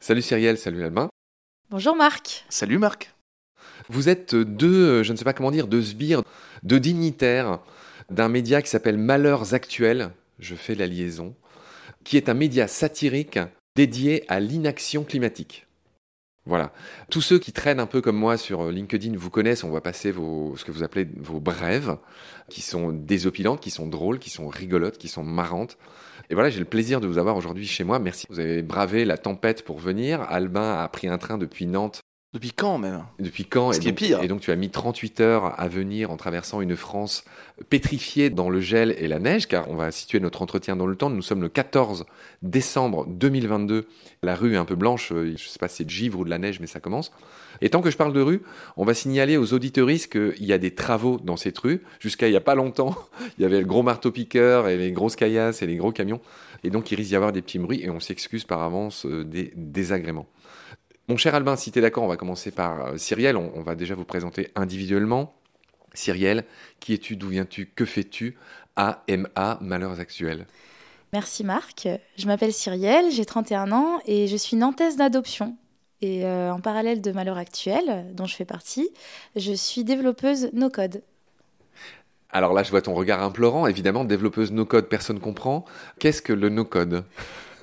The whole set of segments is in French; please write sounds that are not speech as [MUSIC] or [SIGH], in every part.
Salut Cyrielle, salut Albin. Bonjour Marc. Salut Marc. Vous êtes deux, je ne sais pas comment dire, deux sbires, deux dignitaires d'un média qui s'appelle Malheurs Actuels, je fais la liaison, qui est un média satirique dédié à l'inaction climatique. Voilà. Tous ceux qui traînent un peu comme moi sur LinkedIn vous connaissent, on va passer vos, ce que vous appelez vos brèves, qui sont désopilantes, qui sont drôles, qui sont rigolotes, qui sont marrantes. Et voilà, j'ai le plaisir de vous avoir aujourd'hui chez moi. Merci. Vous avez bravé la tempête pour venir. Albin a pris un train depuis Nantes depuis quand même? Depuis quand? Ce et qui est donc, pire. Et donc tu as mis 38 heures à venir en traversant une France pétrifiée dans le gel et la neige, car on va situer notre entretien dans le temps. Nous sommes le 14 décembre 2022. La rue est un peu blanche, euh, je ne sais pas si c'est de givre ou de la neige, mais ça commence. Et tant que je parle de rue, on va signaler aux auditeuristes qu'il y a des travaux dans cette rue. Jusqu'à il n'y a pas longtemps, [LAUGHS] il y avait le gros marteau-piqueur et les grosses caillasses et les gros camions. Et donc il risque d'y avoir des petits bruits et on s'excuse par avance euh, des désagréments. Mon cher Albin, si tu es d'accord, on va commencer par euh, Cyrielle. On, on va déjà vous présenter individuellement. Cyrielle, qui es-tu, d'où viens-tu, que fais-tu AMA, Malheurs Actuels? Merci Marc. Je m'appelle Cyrielle, j'ai 31 ans et je suis nantaise d'adoption. Et euh, en parallèle de Malheur Actuel, dont je fais partie, je suis développeuse no-code. Alors là, je vois ton regard implorant. Évidemment, développeuse no-code, personne comprend. Qu'est-ce que le no-code?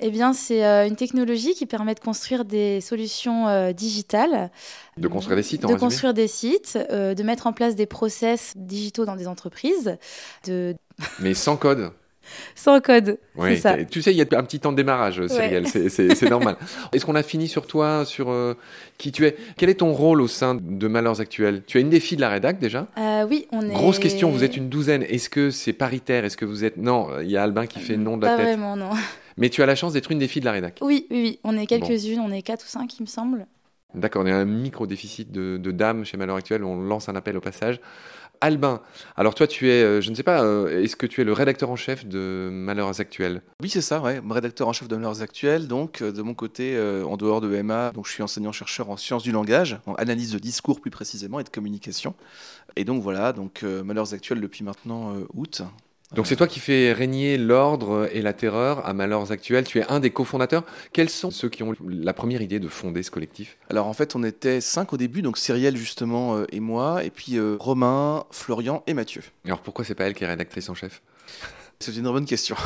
Eh bien, c'est euh, une technologie qui permet de construire des solutions euh, digitales. De construire des sites, en De résumé construire des sites, euh, de mettre en place des process digitaux dans des entreprises, de... [LAUGHS] Mais sans code. sans code. Oui, ça. tu sais, il y a un petit temps de démarrage, Cyrielle, c'est- normal. [LAUGHS] Est-ce qu'on a fini sur toi, sur euh, qui tu es? Quel est ton rôle au sein de Malheurs Actuels? Tu es une des filles de la rédac déjà? Euh, oui, on est... Grosse question, vous êtes une douzaine. Est-ce que c'est paritaire? Est-ce que vous êtes... Non, il y a Albin qui fait nom de la Pas tête. vraiment, non. Mais tu as la chance d'être une des filles de la rédac. Oui, oui, oui. On est quelques-unes, on est quatre ou cinq, il me semble. D'accord, on a un micro-déficit de, de dames chez Malheur Actuel, on lance un appel au passage. Albin, alors toi tu es, euh, je ne sais pas, euh, est-ce que tu es le rédacteur en chef de Malheurs Actuels Oui, c'est ça, ouais. rédacteur en chef de Malheurs Actuels. Donc, euh, de mon côté, euh, en dehors de EMA, donc je suis enseignant-chercheur en sciences du langage, en analyse de discours plus précisément et de communication. Et donc voilà, donc euh, Malheurs Actuels depuis maintenant euh, août. Donc c'est toi qui fais régner l'ordre et la terreur à Malheurs Actuels, tu es un des cofondateurs. Quels sont ceux qui ont eu la première idée de fonder ce collectif? Alors en fait, on était cinq au début, donc Cyrielle justement euh, et moi, et puis euh, Romain, Florian et Mathieu. Alors pourquoi c'est pas elle qui est rédactrice en chef? C'est une bonne question.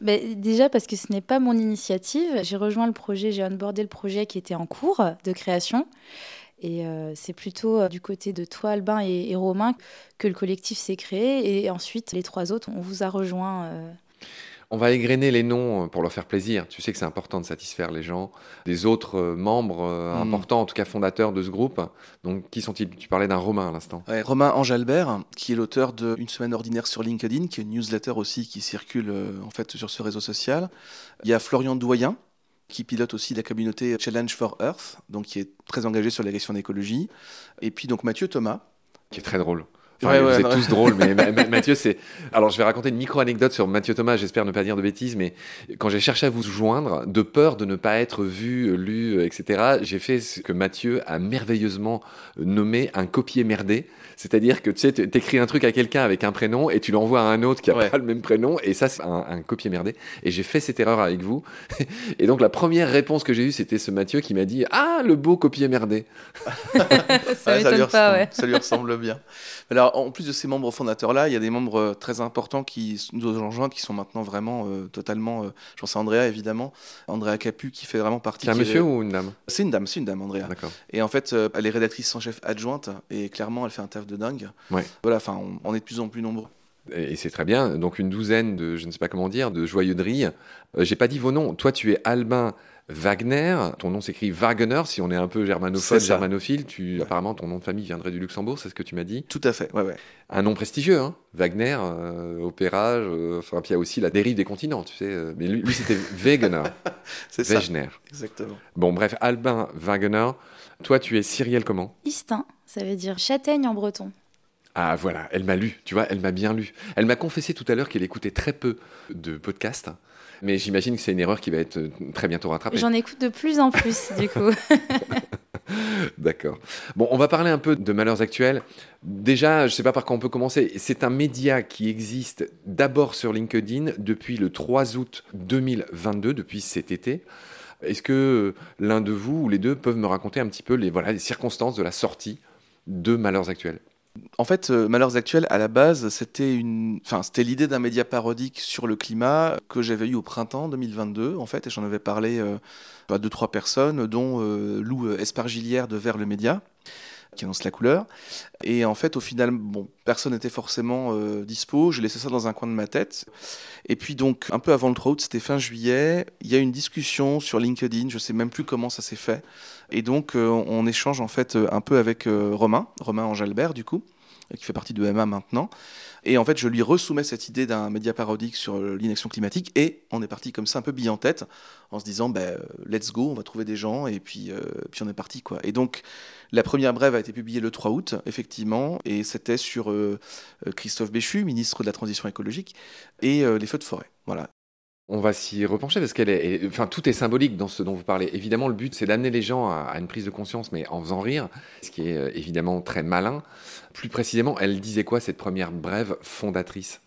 Mais [LAUGHS] [LAUGHS] déjà parce que ce n'est pas mon initiative. J'ai rejoint le projet, j'ai onboardé le projet qui était en cours de création. Et euh, c'est plutôt euh, du côté de toi, Albin et, et Romain, que le collectif s'est créé. Et ensuite, les trois autres, on vous a rejoint. euh, On va égrener les noms pour leur faire plaisir. Tu sais que c'est important de satisfaire les gens. Des autres membres Mm. importants, en tout cas fondateurs de ce groupe. Donc qui sont-ils? Tu parlais d'un Romain à l'instant. Ouais, Romain Angelbert, qui est l'auteur de Une semaine ordinaire sur LinkedIn, qui est une newsletter aussi qui circule euh, en fait sur ce réseau social. Il y a Florian Doyen, qui pilote aussi la communauté Challenge for Earth, donc qui est très engagé sur la question d'écologie. Et puis donc Mathieu Thomas. qui est très drôle. Enfin, Ouais, vous ouais, êtes tous drôles, mais [LAUGHS] Ma- Ma- Mathieu, c'est. Alors, je vais raconter une micro-anecdote sur Mathieu Thomas, j'espère ne pas dire de bêtises, mais quand j'ai cherché à vous joindre, de peur de ne pas être vu, lu, etc., j'ai fait ce que Mathieu a merveilleusement nommé un copier merdé. C'est-à-dire que tu sais, tu écris un truc à quelqu'un avec un prénom et tu l'envoies à un autre qui a Ouais. pas le même prénom, et ça, c'est un, un copier merdé. Et j'ai fait cette erreur avec vous. [LAUGHS] Et donc, la première réponse que j'ai eue, c'était ce Mathieu qui m'a dit Ah, le beau copier merdé. [LAUGHS] ça Ouais, m'étonne lui pas, ressemble, ouais. ça lui ressemble bien. Alors, en plus de ces membres fondateurs-là, il y a des membres euh, très importants qui nous ont rejoints, qui sont maintenant vraiment euh, totalement. euh, je pense à Andrea, évidemment. Andrea Capu, qui fait vraiment partie. C'est un est- monsieur ou une dame? C'est une dame, c'est une dame, Andrea. D'accord. Et en fait, euh, elle est rédactrice en chef adjointe et clairement, elle fait un taf de dingue. Ouais. Voilà, enfin, on, on est de plus en plus nombreux. Et et c'est très bien. Donc une douzaine de, je ne sais pas comment dire, de joyeux de rire. Euh, J'ai pas dit vos noms. Toi, tu es Albin Wagner. Ton nom s'écrit Wagner. Si on est un peu germanophone, germanophile, tu, apparemment, ton nom de famille viendrait du Luxembourg, c'est ce que tu m'as dit. Tout à fait, ouais, ouais. Un nom prestigieux, hein Wagner, euh, opéra. euh, Enfin, puis il y a aussi la dérive des continents, tu sais. euh, Mais lui, lui, c'était [LAUGHS] Wegener. [LAUGHS] C'est ça, Wegener. exactement. Bon, bref, Albin Wagner. Toi, tu es Cyrielle comment? Istin, ça veut dire châtaigne en breton. Ah voilà, elle m'a lu, tu vois, elle m'a bien lu. Elle m'a confessé tout à l'heure qu'elle écoutait très peu de podcasts, mais j'imagine que c'est une erreur qui va être euh, très bientôt rattrapée. J'en écoute de plus en plus, du [LAUGHS] coup. [LAUGHS] D'accord. Bon, on va parler un peu de Malheurs Actuels. Déjà, je ne sais pas par quoi on peut commencer. C'est un média qui existe d'abord sur LinkedIn depuis le 3 août 2022, depuis cet été. Est-ce que l'un de vous ou les deux peuvent me raconter un petit peu les, voilà, les circonstances de la sortie de Malheurs Actuels. En fait, euh, Malheurs Actuels, à la base, c'était une, enfin, l'idée d'un média parodique sur le climat que j'avais eu au printemps 2022, en fait, et j'en avais parlé euh, à deux trois personnes, dont euh, Lou Espargilière de Vers le Média qui annonce la couleur. Et en fait, au final, bon, personne n'était forcément euh, dispo. Je laissais ça dans un coin de ma tête. Et puis donc, un peu avant le 3 c'était fin juillet. Il y a une discussion sur LinkedIn. Je sais même plus comment ça s'est fait. Et donc, euh, on échange en fait un peu avec euh, Romain, Romain Angelbert du coup, qui fait partie de MA maintenant. Et en fait, je lui resoumets cette idée d'un média parodique sur l'inaction climatique et on est parti comme ça un peu bille en tête en se disant ben, let's go, on va trouver des gens et puis, puis on est parti quoi. Et donc la première brève a été publiée le 3 août, effectivement, et c'était sur euh, euh, Christophe Béchu, ministre de la Transition écologique, et euh, les feux de forêt. Voilà. On va s'y repencher parce qu'elle est, enfin, tout est symbolique dans ce dont vous parlez. Évidemment, le but, c'est d'amener les gens à, une prise de conscience, mais en faisant rire, ce qui est évidemment très malin. Plus précisément, elle disait quoi cette première brève fondatrice?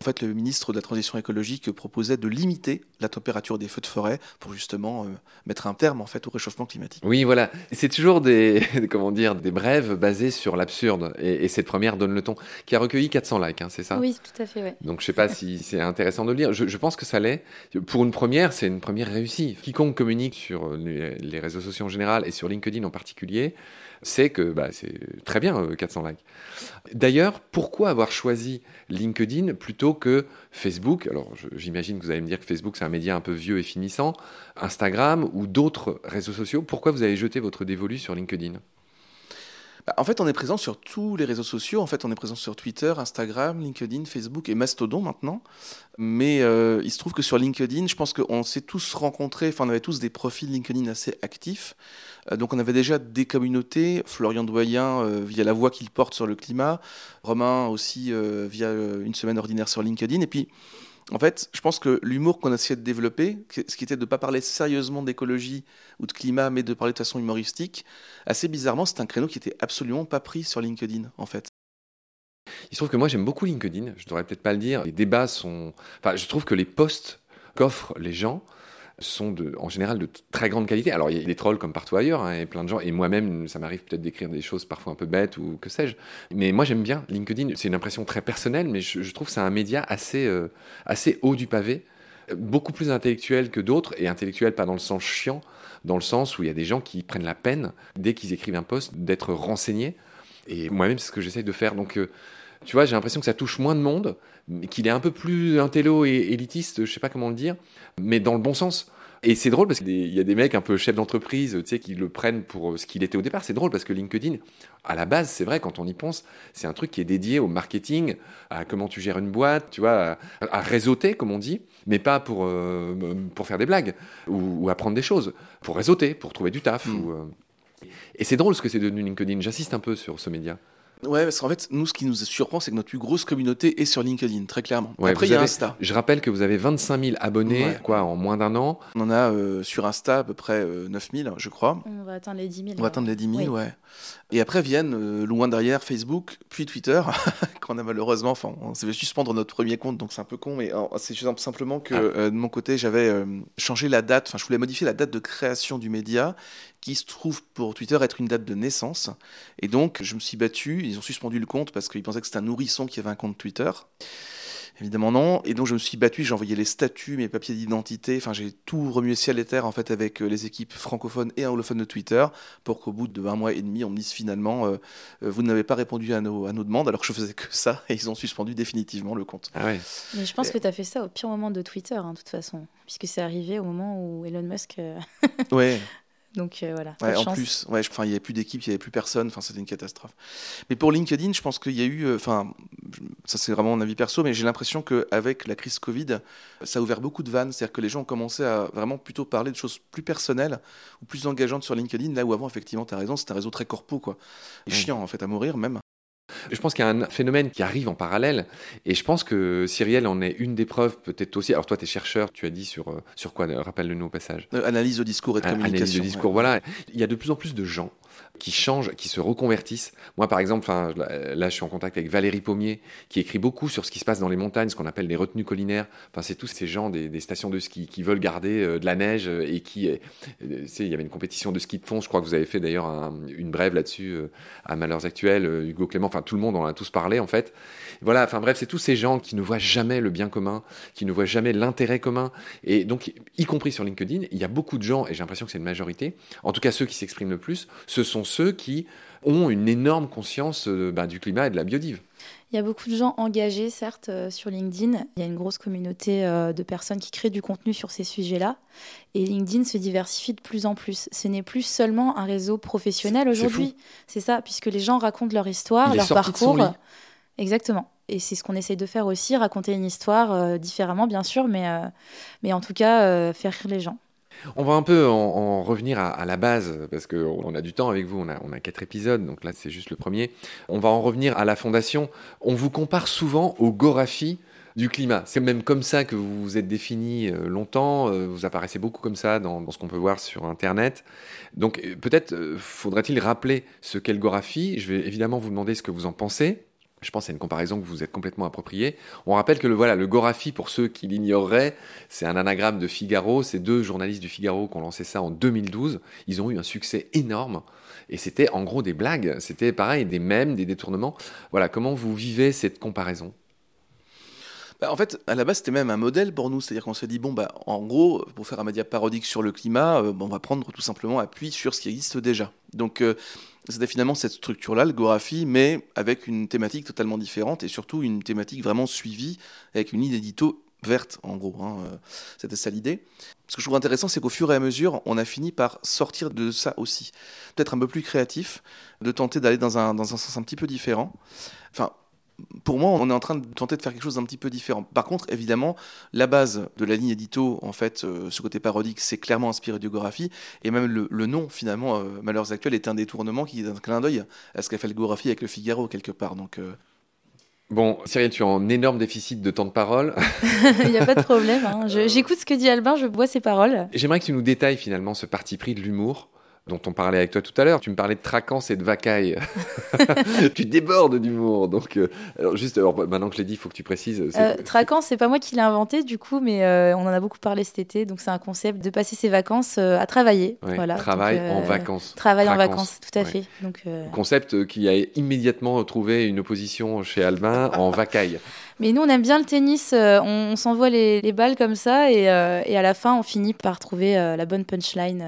En fait, le ministre de la Transition écologique proposait de limiter la température des feux de forêt pour justement euh, mettre un terme en fait au réchauffement climatique. Oui, voilà. C'est toujours [LAUGHS] des comment dire des brèves basées sur l'absurde et, cette première donne le ton qui a recueilli 400 likes, hein, c'est ça? Oui, tout à fait. Ouais. Donc je sais pas si c'est intéressant de le lire. Je, pense que ça l'est. Pour une première, c'est une première réussie. Quiconque communique sur les réseaux sociaux en général et sur LinkedIn en particulier c'est que bah, c'est très bien 400 euh, likes. D'ailleurs, pourquoi avoir choisi LinkedIn plutôt que Facebook? Alors, j'imagine que vous allez me dire que Facebook, c'est un média un peu vieux et finissant. Instagram ou d'autres réseaux sociaux. Pourquoi vous avez jeté votre dévolu sur LinkedIn? En fait, on est présent sur tous les réseaux sociaux. En fait, on est présent sur Twitter, Instagram, LinkedIn, Facebook et Mastodon maintenant. Mais euh, il se trouve que sur LinkedIn, je pense qu'on s'est tous rencontrés, enfin, on avait tous des profils LinkedIn assez actifs. Euh, donc, on avait déjà des communautés. Florian Doyen, euh, via la voix qu'il porte sur le climat. Romain aussi, via une semaine ordinaire sur LinkedIn. Et puis, en fait, je pense que l'humour qu'on a essayé de développer, ce qui était de ne pas parler sérieusement d'écologie ou de climat, mais de parler de façon humoristique, assez bizarrement, c'est un créneau qui était absolument pas pris sur LinkedIn, en fait. Il se trouve que moi j'aime beaucoup LinkedIn, je ne devrais peut-être pas le dire. Les débats sont. Enfin, je trouve que les posts qu'offrent les gens sont en général de très grande qualité. Alors, il y a des trolls comme partout ailleurs, hein, et plein de gens, et moi-même, ça m'arrive peut-être d'écrire des choses parfois un peu bêtes ou que sais-je. Mais moi, j'aime bien LinkedIn. C'est une impression très personnelle, mais je, trouve que c'est un média assez, euh, assez haut du pavé, beaucoup plus intellectuel que d'autres, et intellectuel pas dans le sens chiant, dans le sens où il y a des gens qui prennent la peine, dès qu'ils écrivent un post, d'être renseignés. Et moi-même, c'est ce que j'essaye de faire. Donc, euh, tu vois, j'ai l'impression que ça touche moins de monde, qu'il est un peu plus intello et élitiste, je sais pas comment le dire, mais dans le bon sens. Et c'est drôle parce qu'il y a des mecs un peu chefs d'entreprise, tu sais, qui le prennent pour euh, ce qu'il était au départ. C'est drôle parce que LinkedIn, à la base, c'est vrai, quand on y pense, c'est un truc qui est dédié au marketing, à comment tu gères une boîte, tu vois, à, réseauter, comme on dit, mais pas pour, euh, pour faire des blagues ou, apprendre des choses, pour réseauter, pour trouver du taf. Hmm. Euh. Et c'est drôle ce que c'est devenu LinkedIn. J'assiste un peu sur ce média. Ouais, parce qu'en fait, nous, ce qui nous surprend, c'est que notre plus grosse communauté est sur LinkedIn, très clairement. Après, il y a Insta. Je rappelle que vous avez 25 000 abonnés, quoi, en moins d'un an. On en a euh, sur Insta à peu près 9 euh, 000, je crois. On va atteindre les 10 000. On va atteindre les 10 000, ouais. Et après viennent, euh, loin derrière, Facebook, puis Twitter, [LAUGHS] qu'on a malheureusement, enfin, on s'est fait suspendre notre premier compte, donc c'est un peu con, mais c'est simplement que ah. de mon côté, j'avais changé la date, enfin, je voulais modifier la date de création du média, qui se trouve pour Twitter être une date de naissance. Et donc, je me suis battu, ils ont suspendu le compte parce qu'ils pensaient que c'était un nourrisson qui avait un compte Twitter. Évidemment non. Et donc je me suis battu, j'ai envoyé les statuts, mes papiers d'identité, enfin j'ai tout remué ciel et terre en fait avec euh, les équipes francophones et anglophones de Twitter pour qu'au bout de un mois et demi on me dise finalement euh, euh, vous n'avez pas répondu à nos, à nos demandes alors que je faisais que ça [LAUGHS] et ils ont suspendu définitivement le compte. Ah ouais. Mais je pense que tu as fait ça au pire moment de Twitter hein, de toute façon puisque c'est arrivé au moment où Elon Musk... ouais. [LAUGHS] Donc euh, voilà. en plus, ouais, enfin, il n'y avait plus d'équipe, il n'y avait plus personne, enfin, c'était une catastrophe. Mais pour LinkedIn, je pense qu'il y a eu, euh, enfin, ça c'est vraiment mon avis perso, mais j'ai l'impression qu'avec la crise Covid, ça a ouvert beaucoup de vannes, c'est-à-dire que les gens ont commencé à vraiment plutôt parler de choses plus personnelles ou plus engageantes sur LinkedIn, là où avant, effectivement, tu as raison, c'était un réseau très corpo, quoi. Et chiant, en fait, à mourir même. Je pense qu'il y a un phénomène qui arrive en parallèle, et je pense que Cyrielle en est une des preuves, peut-être aussi. Alors toi, tu es chercheur, tu as dit sur, euh, sur quoi Rappelle-le-nous au passage. Euh, analyse de discours et de communication. Analyse de discours, voilà. Il y a de plus en plus de gens qui changent, qui se reconvertissent. Moi, par exemple, là, je suis en contact avec Valérie Pommier, qui écrit beaucoup sur ce qui se passe dans les montagnes, ce qu'on appelle les retenues collinaires. Enfin, c'est tous ces gens des, stations de ski qui veulent garder euh, de la neige et qui, euh, il y avait une compétition de ski de fond. Je crois que vous avez fait d'ailleurs une brève là-dessus euh, à Malheurs Actuels, Hugo Clément. Enfin, tout le monde en a tous parlé en fait. Voilà. Enfin bref, c'est tous ces gens qui ne voient jamais le bien commun, qui ne voient jamais l'intérêt commun. Et donc, y compris sur LinkedIn, il y a beaucoup de gens, et j'ai l'impression que c'est une majorité. En tout cas, ceux qui s'expriment le plus, ce sont ceux qui ont une énorme conscience euh, bah, du climat et de la biodive. Il y a beaucoup de gens engagés, certes, euh, sur LinkedIn. Il y a une grosse communauté euh, de personnes qui créent du contenu sur ces sujets-là. Et LinkedIn se diversifie de plus en plus. Ce n'est plus seulement un réseau professionnel aujourd'hui. C'est ça, puisque les gens racontent leur histoire, leur parcours. Exactement. Et c'est ce qu'on essaye de faire aussi, raconter une histoire différemment, bien sûr, mais, mais en tout cas, faire rire les gens. On va un peu en, revenir à, la base, parce qu'on a du temps avec vous, on a, quatre épisodes, donc là c'est juste le premier. On va en revenir à la fondation. On vous compare souvent au Gorafi du climat. C'est même comme ça que vous vous êtes défini euh, longtemps, euh, vous apparaissez beaucoup comme ça dans, ce qu'on peut voir sur Internet. Donc euh, peut-être faudrait-il rappeler ce qu'est le Gorafi. Je vais évidemment vous demander ce que vous en pensez. Je pense à une comparaison que vous êtes complètement appropriée. On rappelle que le, voilà, le Gorafi, pour ceux qui l'ignoreraient, c'est un anagramme de Figaro. C'est deux journalistes du Figaro qui ont lancé ça en 2012. Ils ont eu un succès énorme. Et c'était en gros des blagues. C'était pareil, des mèmes, des détournements. Voilà, comment vous vivez cette comparaison? Bah, en fait, à la base, c'était même un modèle pour nous. C'est-à-dire qu'on s'est dit, bon, bah, en gros, pour faire un média parodique sur le climat, euh, on va prendre tout simplement appui sur ce qui existe déjà. Donc, euh, c'était finalement cette structure-là, le Gorafi, mais avec une thématique totalement différente et surtout une thématique vraiment suivie, avec une ligne édito verte, en gros. Hein, euh, c'était ça l'idée. Ce que je trouve intéressant, c'est qu'au fur et à mesure, on a fini par sortir de ça aussi. Peut-être un peu plus créatif, de tenter d'aller dans un, dans un sens un petit peu différent. Enfin, pour moi, on est en train de tenter de faire quelque chose d'un petit peu différent. Par contre, évidemment, la base de la ligne édito, en fait, euh, ce côté parodique, c'est clairement inspiré d'Iogographie. Et même le, nom, finalement, euh, Malheurs Actuels, est un détournement qui est un clin d'œil à ce qu'a fait le Gographie avec le Figaro, quelque part. Donc. Euh, bon, Cyril, tu es en énorme déficit de temps de parole. [LAUGHS] [LAUGHS] Il n'y a pas de problème. Hein. J'écoute ce que dit Albin, je bois ses paroles. J'aimerais que tu nous détailles finalement ce parti pris de l'humour dont on parlait avec toi tout à l'heure. Tu me parlais de traquance et de vacaille. [LAUGHS] tu débordes d'humour. Donc, euh, alors juste, alors, maintenant que je l'ai dit, il faut que tu précises. Euh, traquance, c'est pas moi qui l'ai inventé, du coup, mais euh, on en a beaucoup parlé cet été. Donc, c'est un concept de passer ses vacances à travailler. voilà. Travail en vacances. Travail en vacances, tout à fait. Donc, Concept qui a immédiatement trouvé une opposition chez Albin en vacaille. Mais nous, on aime bien le tennis. on, s'envoie les, balles comme ça et, et, à la fin, on finit par trouver la bonne punchline.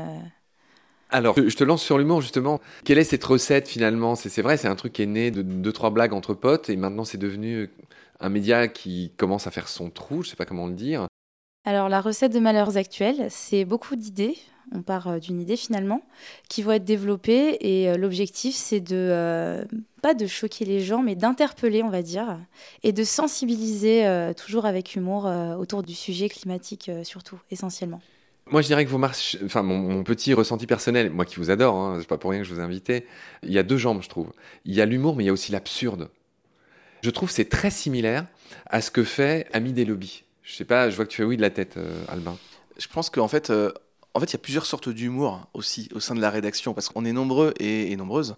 Alors, je te lance sur l'humour justement. Quelle est cette recette finalement? C'est vrai, c'est un truc qui est né de deux trois blagues entre potes et maintenant c'est devenu un média qui commence à faire son trou. Je sais pas comment le dire. Alors la recette de Malheurs Actuels, c'est beaucoup d'idées. On part euh, d'une idée finalement qui vont être développées et euh, l'objectif c'est de euh, pas de choquer les gens mais d'interpeller on va dire et de sensibiliser toujours avec humour autour du sujet climatique surtout essentiellement. Moi, je dirais que vos marches, enfin, mon, petit ressenti personnel, moi qui vous adore, hein, c'est pas pour rien que je vous ai invité, il y a deux jambes, je trouve. Il y a l'humour, mais il y a aussi l'absurde. Je trouve c'est très similaire à ce que fait Ami des lobbies. Je sais pas, je vois que tu fais oui de la tête, euh, Albin. Je pense qu'en fait, euh, en fait, il y a plusieurs sortes d'humour aussi au sein de la rédaction, parce qu'on est nombreux et, nombreuses.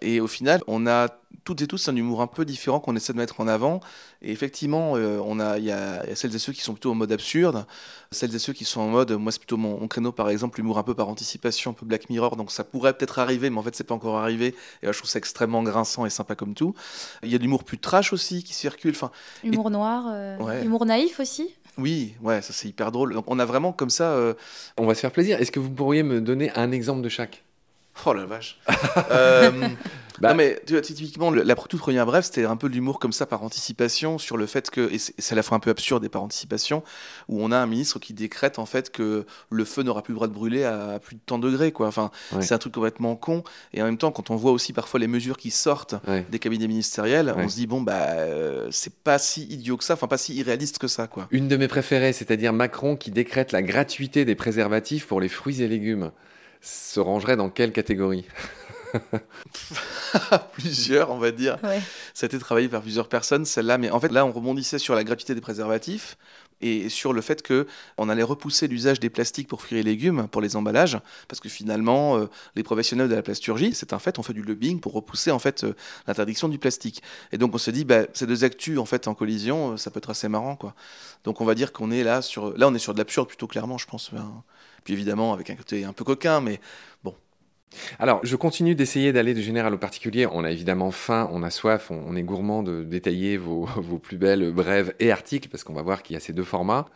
Et au final, on a toutes et tous un humour un peu différent qu'on essaie de mettre en avant. Et effectivement, euh, on a, il y, a celles et ceux qui sont plutôt en mode absurde, celles et ceux qui sont en mode, moi c'est plutôt mon, créneau par exemple, l'humour un peu par anticipation, un peu Black Mirror, donc ça pourrait peut-être arriver, mais en fait c'est pas encore arrivé. Et là, je trouve ça extrêmement grinçant et sympa comme tout. Il y a de l'humour plus trash aussi qui circule. Enfin, humour noir, euh, humour naïf aussi. Oui, ouais, ça c'est hyper drôle. On a vraiment comme ça. Euh, on va se faire plaisir. Est-ce que vous pourriez me donner un exemple de chaque? Oh la vache. [LAUGHS] euh, bah, non, mais tu vois, typiquement, la toute première bref, c'était un peu de l'humour comme ça par anticipation sur le fait que, et c'est à la fois un peu absurde et par anticipation, où on a un ministre qui décrète en fait que le feu n'aura plus le droit de brûler à plus de tant degrés, quoi. Enfin, c'est un truc complètement con. Et en même temps, quand on voit aussi parfois les mesures qui sortent des cabinets ministériels, on se dit, bon, bah, euh, c'est pas si idiot que ça, enfin, pas si irréaliste que ça, quoi. Une de mes préférées, c'est-à-dire Macron qui décrète la gratuité des préservatifs pour les fruits et légumes se rangerait dans quelle catégorie? [LAUGHS] Plusieurs, on va dire. Ouais. Ça a été travaillé par plusieurs personnes, celle-là. Mais en fait, là, on rebondissait sur la gratuité des préservatifs et sur le fait que on allait repousser l'usage des plastiques pour fruits et légumes, pour les emballages, parce que finalement, euh, les professionnels de la plasturgie, c'est un fait, on fait du lobbying pour repousser en fait euh, l'interdiction du plastique. Et donc on se dit, bah, ces deux actus en fait en collision, euh, ça peut être assez marrant, quoi. Donc on va dire qu'on est là sur, là on est sur de l'absurde plutôt clairement, je pense. Ben, Puis évidemment avec un côté un peu coquin, mais bon, Alors, je continue d'essayer d'aller du général au particulier. On a évidemment faim, on a soif, on, est gourmand de détailler vos, [LAUGHS] vos plus belles brèves et articles, parce qu'on va voir qu'il y a ces deux formats.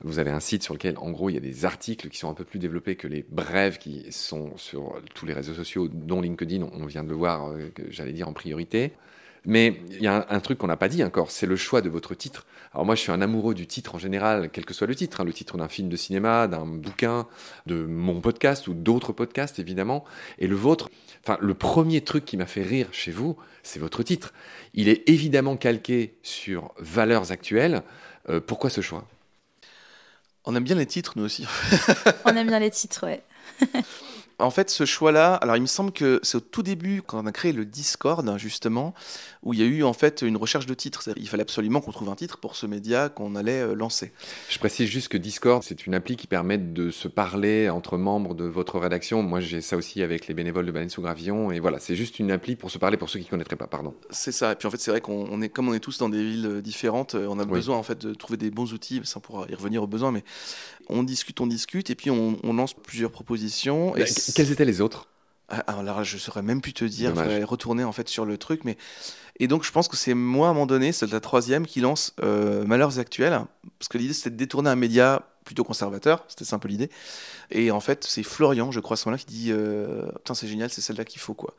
Vous avez un site sur lequel, en gros, il y a des articles qui sont un peu plus développés que les brèves qui sont sur tous les réseaux sociaux, dont LinkedIn, on vient de le voir, euh, j'allais dire en priorité. Mais il y a un, un truc qu'on n'a pas dit encore, c'est le choix de votre titre. Alors moi, je suis un amoureux du titre en général, quel que soit le titre, hein, le titre d'un film de cinéma, d'un bouquin, de mon podcast ou d'autres podcasts, évidemment. Et le vôtre, enfin, le premier truc qui m'a fait rire chez vous, c'est votre titre. Il est évidemment calqué sur valeurs actuelles. Euh, pourquoi ce choix? On aime bien les titres nous aussi. [LAUGHS] On aime bien les titres, ouais. [LAUGHS] En fait, ce choix-là, alors il me semble que c'est au tout début, quand on a créé le Discord, justement, où il y a eu en fait une recherche de titres. Il fallait absolument qu'on trouve un titre pour ce média qu'on allait euh, lancer. Je précise juste que Discord, c'est une appli qui permet de se parler entre membres de votre rédaction. Moi, j'ai ça aussi avec les bénévoles de Baleine sous Gravillon. Et voilà, c'est juste une appli pour se parler pour ceux qui ne connaîtraient pas, pardon. C'est ça. Et puis en fait, c'est vrai qu'on on est, comme on est tous dans des villes euh, différentes, euh, on a Oui. besoin en fait de trouver des bons outils, sans pouvoir y revenir aux besoins, mais on discute, on discute, et puis on, on lance plusieurs propositions. Et Euh, qu- Quels étaient les autres? Ah, Alors là, je saurais même plus te dire, faudrait retourner en fait sur le truc, mais et donc je pense que c'est moi à un moment donné, c'est la troisième qui lance euh, Malheurs actuels, parce que l'idée c'était de détourner un média plutôt conservateur, c'était ça un peu l'idée, et en fait c'est Florian, je crois, à ce moment-là qui dit euh, putain c'est génial, c'est celle-là qu'il faut quoi.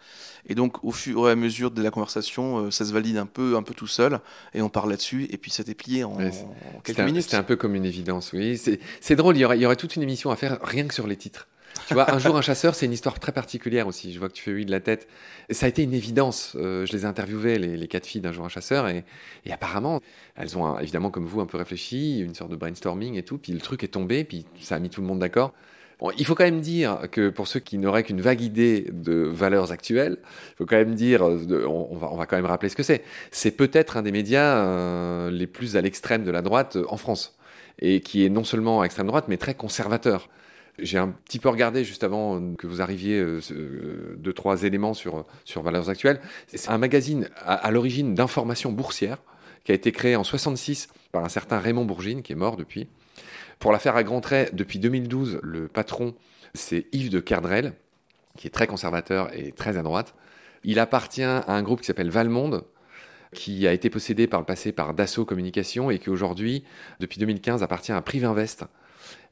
Et donc au fur et à mesure de la conversation, euh, ça se valide un peu, un peu tout seul, et on parle là-dessus, et puis ça t'est plié en, Ouais, c'est- en quelques minutes. c'était un peu comme une évidence, oui. C'est c'est drôle, il y, aurait, il y aurait toute une émission à faire rien que sur les titres. Tu vois, un jour un chasseur, c'est une histoire très particulière aussi. Je vois que tu fais oui de la tête. Ça a été une évidence. Euh, je les ai interviewées, les, quatre filles d'un jour un chasseur, et, et apparemment, elles ont évidemment, comme vous, un peu réfléchi, une sorte de brainstorming et tout. Puis le truc est tombé, puis ça a mis tout le monde d'accord. Bon, il faut quand même dire que pour ceux qui n'auraient qu'une vague idée de valeurs actuelles, il faut quand même dire, euh, on va, on va quand même rappeler ce que c'est. C'est peut-être un des médias euh, les plus à l'extrême de la droite euh, en France, et qui est non seulement à extrême droite, mais très conservateur. J'ai un petit peu regardé juste avant euh, que vous arriviez euh, euh, deux trois éléments sur valeurs actuelles. C'est un magazine à, l'origine d'information boursière qui a été créé en 66 par un certain Raymond Bourgine qui est mort depuis. Pour la faire à grands traits, depuis 2012, le patron c'est Yves de Kerdrel qui est très conservateur et très à droite. Il appartient à un groupe qui s'appelle Valmonde qui a été possédé par le passé par Dassault Communication et qui aujourd'hui, depuis 2015, appartient à Privinvest.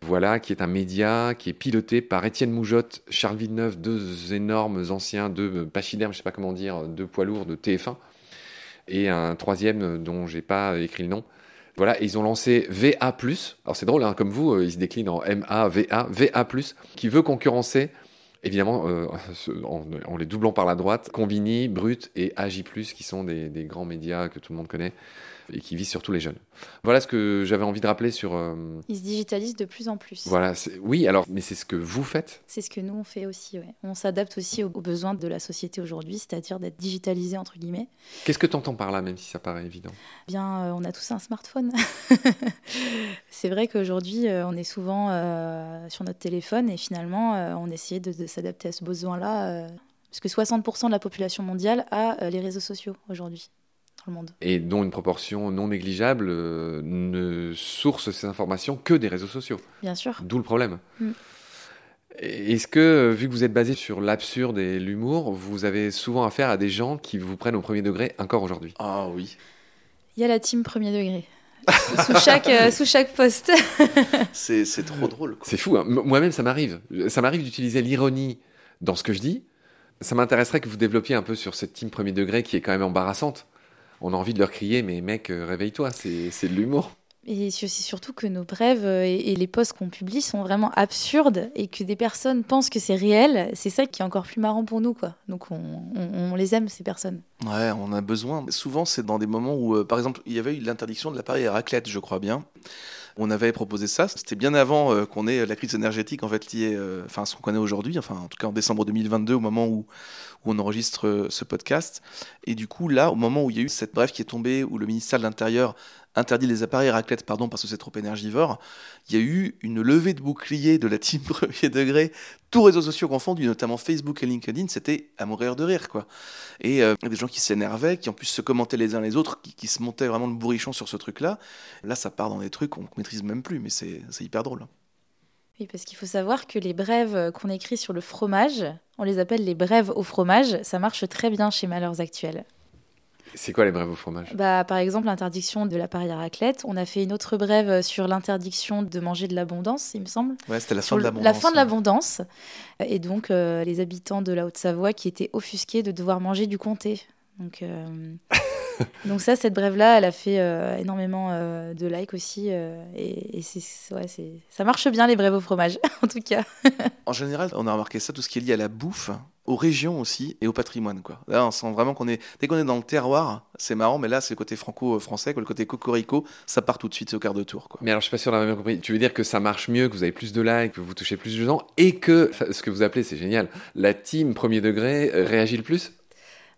Voilà, qui est un média qui est piloté par Étienne Moujotte, Charles Villeneuve, deux énormes anciens, deux pachydermes, je sais pas comment dire, deux poids lourds de TF1, et un troisième dont j'ai pas écrit le nom. Voilà, ils ont lancé VA+. Alors c'est drôle, hein, comme vous, euh, ils se déclinent en MA, VA, VA+, qui veut concurrencer, évidemment, euh, en, les doublant par la droite, Combini, Brut et AJ+, qui sont des grands médias que tout le monde connaît et qui visent surtout les jeunes. Voilà ce que j'avais envie de rappeler sur... euh, Ils se digitalisent de plus en plus. voilà, oui, alors, mais c'est ce que vous faites. C'est ce que nous on fait aussi. Ouais. On s'adapte aussi aux, aux besoins de la société aujourd'hui, c'est-à-dire d'être digitalisé entre guillemets. Qu'est-ce que tu entends par là, même si ça paraît évident? Bien, euh, on a tous un smartphone. [LAUGHS] c'est vrai qu'aujourd'hui, euh, on est souvent sur notre téléphone et finalement, on essayait de, de s'adapter à ce besoin-là. parce que 60% de la population mondiale a les réseaux sociaux aujourd'hui dans le monde. Et dont une proportion non négligeable euh, ne source ces informations que des réseaux sociaux. Bien sûr. D'où le problème. Mm. Est-ce que, vu que vous êtes basé sur l'absurde et l'humour, vous avez souvent affaire à des gens qui vous prennent au premier degré encore aujourd'hui? Ah oui, Il y a la team premier degré. [LAUGHS] sous, chaque, euh, sous chaque poste. [LAUGHS] c'est c'est trop drôle. quoi. C'est fou, hein. Moi-même ça m'arrive. Ça m'arrive d'utiliser l'ironie dans ce que je dis. Ça m'intéresserait que vous développiez un peu sur cette team premier degré qui est quand même embarrassante. On a envie de leur crier, mais mec, euh, réveille-toi, c'est c'est de l'humour. Et c'est surtout que nos brèves euh, et, et les posts qu'on publie sont vraiment absurdes et que des personnes pensent que c'est réel. C'est ça qui est encore plus marrant pour nous, quoi. Donc on, on- on les aime, ces personnes. Ouais, on a besoin. Souvent, c'est dans des moments où, euh, par exemple, il y avait eu l'interdiction de l'appareil à raclette, je crois bien. On avait proposé ça. C'était bien avant euh, qu'on ait la crise énergétique en fait liée, euh, enfin ce qu'on connaît aujourd'hui, enfin en tout cas en décembre 2022, au moment où où on enregistre ce podcast. Et du coup, là, au moment où il y a eu cette brève qui est tombée, où le ministère de l'Intérieur interdit les appareils raclette pardon, parce que c'est trop énergivore, il y a eu une levée de bouclier de la team [LAUGHS] premier degré, tous réseaux sociaux confondus, notamment Facebook et LinkedIn, c'était à mourir de rire. quoi. Et euh, des gens qui s'énervaient, qui en plus se commentaient les uns les autres, qui, se montaient vraiment le bourrichon sur ce truc-là. Là, ça part dans des trucs qu'on ne maîtrise même plus, mais c'est hyper drôle. Oui, parce qu'il faut savoir que les brèves qu'on écrit sur le fromage, on les appelle les brèves au fromage, ça marche très bien chez Malheurs Actuels. C'est quoi les brèves au fromage? Bah, Par exemple, l'interdiction de l'appareil à raclette. On a fait une autre brève sur l'interdiction de manger de l'abondance, il me semble. Ouais, c'était la fin de l'abondance. La fin de l'abondance. Et donc, euh, les habitants de la Haute-Savoie qui étaient offusqués de devoir manger du comté. Donc, euh, [LAUGHS] donc ça, cette brève-là, elle a fait euh, énormément de likes aussi. et, c'est, ouais, ça marche bien, les brèves au fromage, [LAUGHS] en tout cas. en général, on a remarqué ça, tout ce qui est lié à la bouffe aux régions aussi et au patrimoine. Quoi. Là, on sent vraiment qu'on est. Dès qu'on est dans le terroir, c'est marrant, mais là, c'est le côté franco-français, le côté cocorico, ça part tout de suite au quart de tour. Quoi. Mais alors, je suis pas sûr d'avoir bien compris. Tu veux dire que ça marche mieux, que vous avez plus de likes, que vous touchez plus de gens, et que ce que vous appelez, c'est génial, la team premier degré euh, réagit le plus?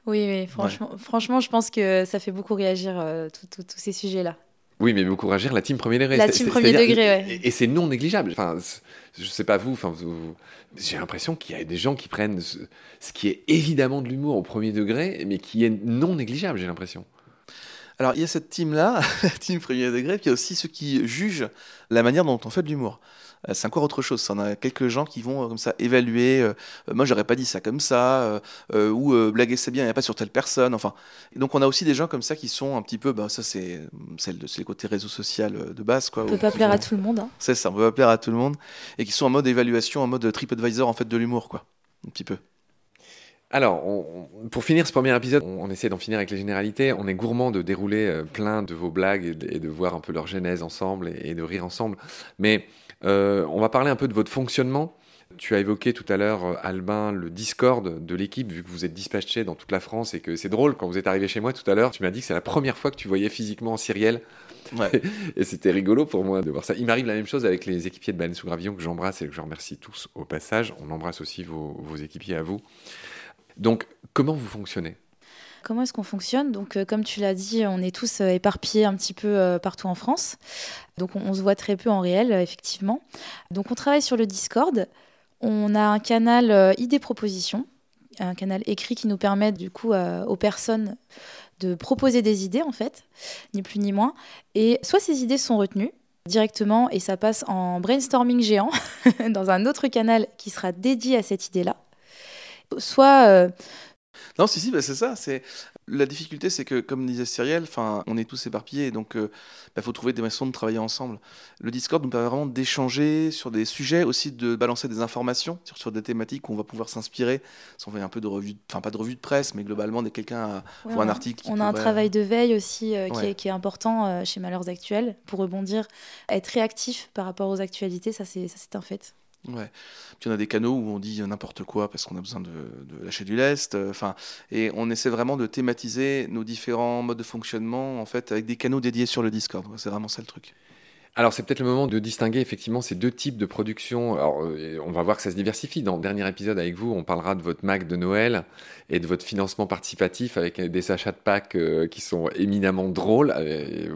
Oui, oui franchement, franchement, je pense que ça fait beaucoup réagir euh, tous ces sujets-là. Oui, mais beaucoup réagir la team premier degré. La team premier degré, oui. Et, c'est non négligeable. Enfin, je sais pas vous, enfin, j'ai l'impression qu'il y a des gens qui prennent ce, qui est évidemment de l'humour au premier degré, mais qui est non négligeable, j'ai l'impression. Alors, il y a cette team-là, [LAUGHS] la team premier degré, puis il y a aussi ceux qui jugent la manière dont on fait de l'humour. Euh, c'est encore autre chose. On a quelques gens qui vont euh, comme ça évaluer. Euh, moi, j'aurais pas dit ça comme ça, ou blaguer c'est bien, il n'y a pas sur telle personne. Enfin, donc on a aussi des gens comme ça qui sont un petit peu. Bah, ça, c'est c'est le côté réseau social de base, quoi. On peut pas plaire à tout le monde. Hein. C'est ça, on peut pas plaire à tout le monde, et qui sont en mode évaluation, en mode TripAdvisor en fait de l'humour, quoi, un petit peu. Alors, pour finir ce premier épisode, on, essaie d'en finir avec les généralités. On est gourmand de dérouler plein de vos blagues et de, voir un peu leur genèse ensemble et de rire ensemble. Mais euh, on va parler un peu de votre fonctionnement. Tu as évoqué tout à l'heure, euh, Albin, le Discord de l'équipe, vu que vous êtes dispatché dans toute la France et que c'est drôle, quand vous êtes arrivé chez moi tout à l'heure, tu m'as dit que c'est la première fois que tu voyais physiquement Cyriel. [LAUGHS] et c'était rigolo pour moi de voir ça. Il m'arrive la même chose avec les équipiers de Baleine sous Gravillon que j'embrasse et que je remercie tous au passage. On embrasse aussi vos équipiers à vous. Donc, comment vous fonctionnez? Comment est-ce qu'on fonctionne? Donc, euh, comme tu l'as dit, on est tous euh, éparpillés un petit peu euh, partout en France. Donc, on, se voit très peu en réel, effectivement. Donc, on travaille sur le Discord. On a un canal idées propositions, un canal écrit qui nous permet du coup aux personnes de proposer des idées, en fait, ni plus ni moins. Et soit ces idées sont retenues, directement et ça passe en brainstorming géant [LAUGHS] dans un autre canal qui sera dédié à cette idée-là. Soit non, si, si, bah, c'est ça. C'est la difficulté, c'est que, comme disait Cyriel, enfin, on est tous éparpillés, donc il euh, bah, faut trouver des façons de travailler ensemble. Le Discord nous permet vraiment d'échanger sur des sujets, aussi de balancer des informations sur, des thématiques où on va pouvoir s'inspirer. Si on fait un peu de revue, enfin pas de revue de presse, mais globalement, dès quelqu'un voit un article. on a un travail de veille aussi euh, qui, est, important euh, chez Malheurs Actuels pour rebondir, être réactif par rapport aux actualités, ça c'est un fait. Ouais. Puis on a des canaux où on dit n'importe quoi parce qu'on a besoin de, lâcher du lest. Euh, enfin, et on essaie vraiment de thématiser nos différents modes de fonctionnement en fait avec des canaux dédiés sur le Discord. C'est vraiment ça le truc. Alors c'est peut-être le moment de distinguer effectivement ces deux types de production. Alors euh, on va voir que ça se diversifie. Dans le dernier épisode avec vous, on parlera de votre Mac de Noël et de votre financement participatif avec des achats de packs euh, qui sont éminemment drôles.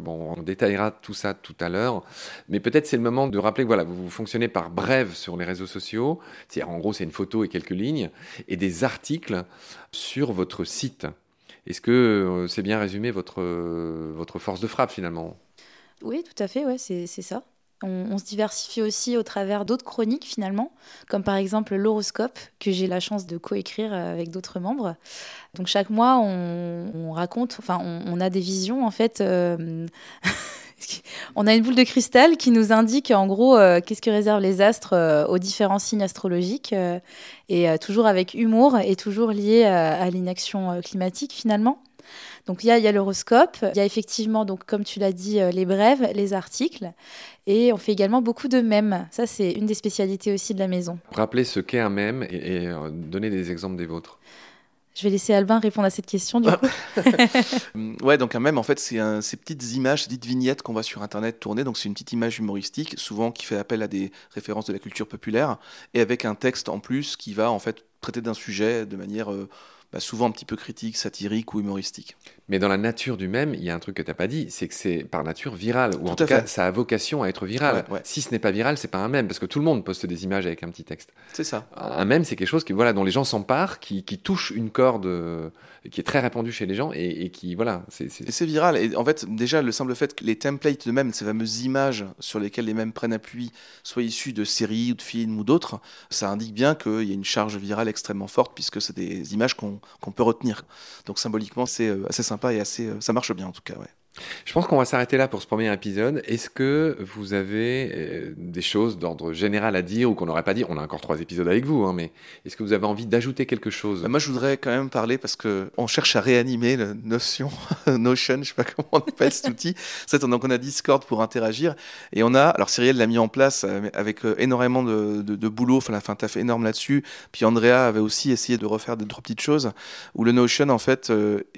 bon, on détaillera tout ça tout à l'heure. Mais peut-être c'est le moment de rappeler que voilà, vous fonctionnez par brève sur les réseaux sociaux. C'est-à-dire en gros c'est une photo et quelques lignes et des articles sur votre site. Est-ce que euh, c'est bien résumé votre, votre force de frappe finalement? Oui, tout à fait, ouais, c'est ça. On, se diversifie aussi au travers d'autres chroniques finalement, comme par exemple l'horoscope que j'ai la chance de coécrire euh, avec d'autres membres. Donc chaque mois, on, raconte, enfin, on, a des visions en fait. Euh, [LAUGHS] on a une boule de cristal qui nous indique en gros euh, qu'est-ce que réservent les astres aux différents signes astrologiques, et toujours avec humour et toujours lié à l'inaction climatique finalement. Donc il y a, l'horoscope, il y a effectivement, donc, comme tu l'as dit, euh, les brèves, les articles, et on fait également beaucoup de mèmes. Ça, c'est une des spécialités aussi de la maison. Rappelez ce qu'est un mème et, euh, donner des exemples des vôtres. Je vais laisser Albin répondre à cette question du coup. [LAUGHS] ouais, donc un mème, en fait, c'est ces petites images, ces petites vignettes qu'on voit sur Internet tourner. Donc c'est une petite image humoristique, souvent qui fait appel à des références de la culture populaire, et avec un texte en plus qui va en fait traiter d'un sujet de manière bah, souvent un petit peu critique, satirique ou humoristique. Mais dans la nature du même, il y a un truc que tu n'as pas dit, c'est que c'est par nature viral, ou en tout cas, ça a vocation à être viral. Si ce n'est pas viral, c'est pas un même, parce que tout le monde poste des images avec un petit texte. C'est ça. Un même, c'est quelque chose qui, voilà, dont les gens s'emparent, qui, qui touche une corde euh, qui est très répandue chez les gens, et, qui, voilà. c'est viral. Et en fait, déjà, le simple fait que les templates de même, ces fameuses images sur lesquelles les mêmes prennent appui, soient issues de séries ou de films ou d'autres, ça indique bien qu'il y a une charge virale extrêmement forte, puisque c'est des images qu'on qu'on peut retenir. Donc symboliquement, c'est euh, assez sympa et assez, euh, ça marche bien en tout cas. Ouais. Je pense qu'on va s'arrêter là pour ce premier épisode. Est-ce que vous avez euh, des choses d'ordre général à dire ou qu'on n'aurait pas dit? On a encore trois épisodes avec vous, hein, mais est-ce que vous avez envie d'ajouter quelque chose? Bah, Moi, je voudrais quand même parler parce que on cherche à réanimer la notion [LAUGHS] Notion, je sais pas comment on appelle cet outil. donc on a Discord pour interagir et on a, alors Cyril l'a mis en place euh, avec euh, énormément de, de, boulot, enfin fin taf énorme là-dessus. Puis Andrea avait aussi essayé de refaire deux trois petites choses où le Notion en fait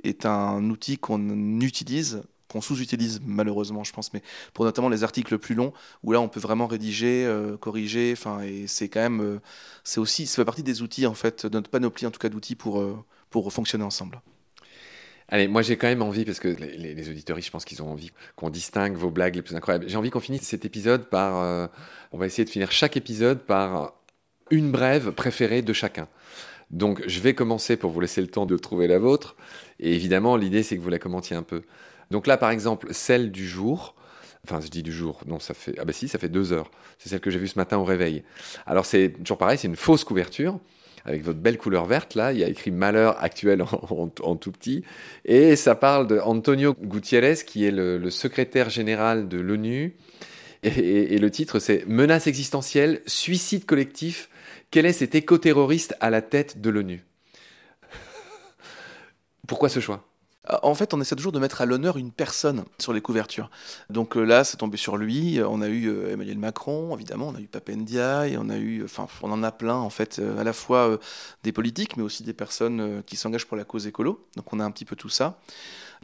est un outil qu'on utilise qu'on sous-utilise malheureusement, je pense, mais pour notamment les articles plus longs, où là on peut vraiment rédiger, euh, corriger, enfin, et c'est quand même, euh, c'est aussi, ça fait partie des outils en fait, de notre panoplie en tout cas d'outils pour, euh, pour fonctionner ensemble. Allez, moi j'ai quand même envie, parce que les, les, auditeurs, je pense qu'ils ont envie qu'on distingue vos blagues les plus incroyables. J'ai envie qu'on finisse cet épisode par, on va essayer de finir chaque épisode par une brève préférée de chacun. Donc je vais commencer pour vous laisser le temps de trouver la vôtre. Et évidemment, l'idée c'est que vous la commentiez un peu. Donc là, par exemple, celle du jour, enfin je dis du jour, non, ça fait, ah bah si, ça fait deux heures. C'est celle que j'ai vue ce matin au réveil. Alors c'est toujours pareil, c'est une fausse couverture avec votre belle couleur verte là, il y a écrit malheur actuel [LAUGHS] en, tout petit, et ça parle de Antonio Gutiérrez qui est le, secrétaire général de l'ONU, et, le titre c'est Menace existentielle, suicide collectif, quel est cet éco-terroriste à la tête de l'ONU? Pourquoi ce choix? En fait, on essaie toujours de mettre à l'honneur une personne sur les couvertures. Donc euh, là, c'est tombé sur lui. On a eu euh, Emmanuel Macron, évidemment, on a eu Papendia, on a eu, on en a plein en fait, euh, à la fois des politiques, mais aussi des personnes qui s'engagent pour la cause écolo. Donc on a un petit peu tout ça.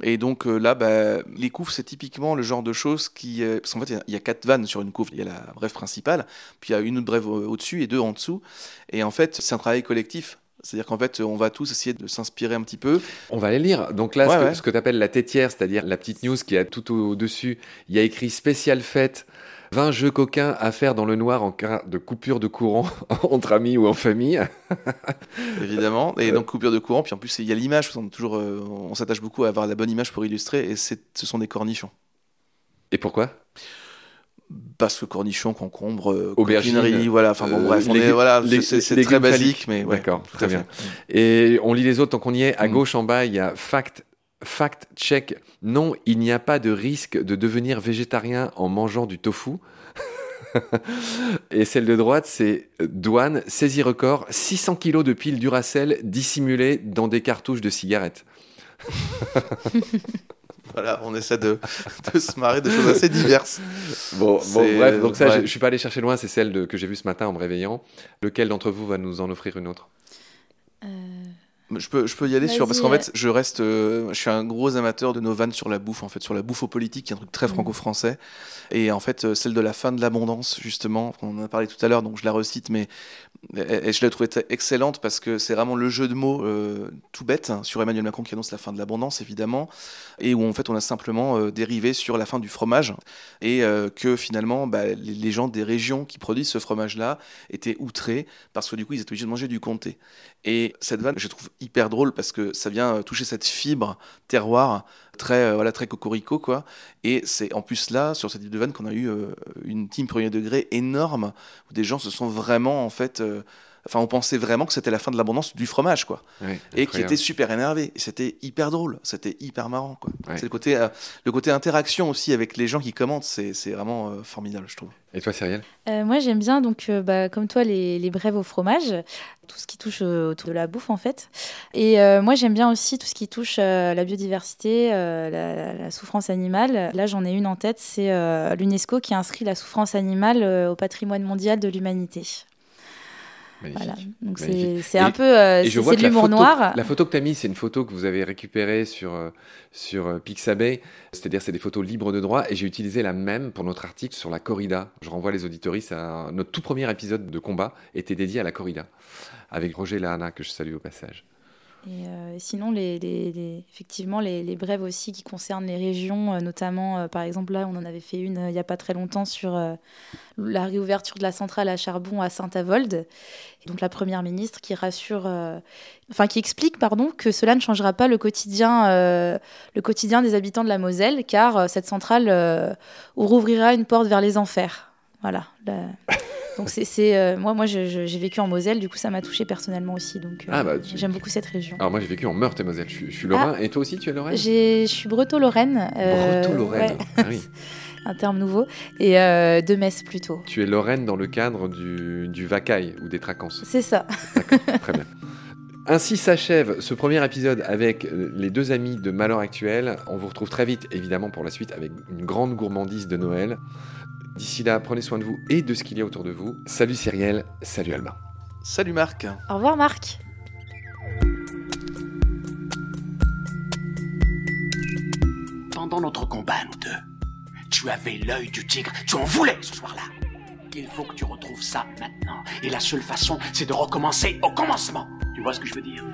Et donc là, bah, les couves, c'est typiquement le genre de choses qui. parce qu'en fait, il y, a quatre vannes sur une couve. Il y a la brève principale, puis il y a une autre brève au-dessus et deux en dessous. Et en fait, c'est un travail collectif. C'est-à-dire qu'en fait, on va tous essayer de s'inspirer un petit peu. On va les lire. Donc là, ce, que, tu appelles la têtière, c'est-à-dire la petite news qui a tout au-dessus, il y a écrit spécial fête, 20 jeux coquins à faire dans le noir en cas de coupure de courant [LAUGHS] entre amis ou en famille. [LAUGHS] Évidemment. Et donc coupure de courant, puis en plus, il y a l'image, on, toujours, euh, on s'attache beaucoup à avoir la bonne image pour illustrer, et ce sont des cornichons. Et pourquoi? Parce que cornichons, concombre, euh, aubergine, voilà. Enfin bon, euh, bref, on est, voilà, c'est très basique, mais d'accord, très bien. Et on lit les autres tant qu'on y est. À mm. gauche en bas, il y a fact. Fact check. Non, il n'y a pas de risque de devenir végétarien en mangeant du tofu. [LAUGHS] Et celle de droite, c'est douane, saisie record, 600 kilos de piles Duracell dissimulées dans des cartouches de cigarettes. [LAUGHS] Voilà, on essaie de, se marrer de choses assez diverses. Bon, bref, donc ça, je, ne suis pas allé chercher loin, c'est celle que j'ai vue ce matin en me réveillant. Lequel d'entre vous va nous en offrir une autre? Je peux, je peux y aller sur parce qu'en fait, je reste, euh, je suis un gros amateur de nos vannes sur la bouffe, en fait, sur la bouffe aux politiques, qui est un truc très mm. franco-français. Et en fait, euh, celle de la fin de l'abondance, justement, on en a parlé tout à l'heure, donc je la recite, mais et, je l'ai trouvée excellente parce que c'est vraiment le jeu de mots euh, tout bête hein, sur Emmanuel Macron qui annonce la fin de l'abondance, évidemment, et où en fait on a simplement dérivé sur la fin du fromage et que finalement bah, les, les, gens des régions qui produisent ce fromage-là étaient outrés parce que du coup ils étaient obligés de manger du comté. Et cette vanne, je trouve hyper drôle parce que ça vient euh, toucher cette fibre terroir très euh, très cocorico quoi. Et c'est en plus là sur cette type de vanne qu'on a eu euh, une team premier degré énorme où des gens se sont vraiment en fait Enfin, on pensait vraiment que c'était la fin de l'abondance du fromage, quoi. et qui était super énervé. C'était hyper drôle, c'était hyper marrant, quoi. C'est le côté, euh, le côté interaction aussi avec les gens qui commentent, c'est vraiment euh, formidable, je trouve. Et toi, Cyrielle? Euh, Moi, j'aime bien, donc, bah, comme toi, les, les, brèves au fromage, tout ce qui touche autour de la bouffe, en fait. Et moi, j'aime bien aussi tout ce qui touche la biodiversité, la, la, souffrance animale. Là, j'en ai une en tête, c'est l'UNESCO qui inscrit la souffrance animale au patrimoine mondial de l'humanité. Voilà. Donc c'est un peu euh, c'est de l'humour noir. la photo que tu as mise, c'est une photo que vous avez récupérée sur, euh, sur euh, Pixabay. C'est-à-dire, c'est des photos libres de droit. Et j'ai utilisé la même pour notre article sur la corrida. Je renvoie les auditoristes à notre tout premier épisode de combat était dédié à la corrida. Avec Roger Lahana, que je salue au passage. Et euh, sinon, les, les- effectivement, les, brèves aussi qui concernent les régions, euh, notamment, euh, par exemple, là, on en avait fait une il n'y a pas très longtemps sur la réouverture de la centrale à charbon à Saint-Avold. Et Donc la première ministre qui rassure, enfin qui explique, pardon, que cela ne changera pas le quotidien, le quotidien des habitants de la Moselle, car cette centrale rouvrira une porte vers les enfers. Voilà. Donc c'est, euh, moi, moi, j'ai vécu en Moselle, du coup, ça m'a touché personnellement aussi. Donc euh, Ah, bah, tu- j'aime beaucoup cette région. Alors, moi, j'ai vécu en Meurthe-et-Moselle. Je, suis- je suis Lorrain. Et toi aussi, tu es Lorraine? J'ai- Je suis breton-lorraine. euh, Breton-Lorraine. ouais, Ah oui. [LAUGHS] un terme nouveau. Et euh, de Metz plutôt. Tu es Lorraine dans le cadre du, du Vacaille ou des Tracances. C'est ça. Très bien. Ainsi s'achève ce premier épisode avec euh, les deux amis de Malheur Actuel. On vous retrouve très vite, évidemment, pour la suite avec une grande gourmandise de Noël. D'ici là, prenez soin de vous et de ce qu'il y a autour de vous. Salut Cyrielle, salut Albin. Salut Marc. Au revoir Marc. Pendant notre combat, nous deux, tu avais l'œil du tigre, tu en voulais ce soir-là. Il faut que tu retrouves ça maintenant. Et la seule façon, c'est de recommencer au commencement. Tu vois ce que je veux dire?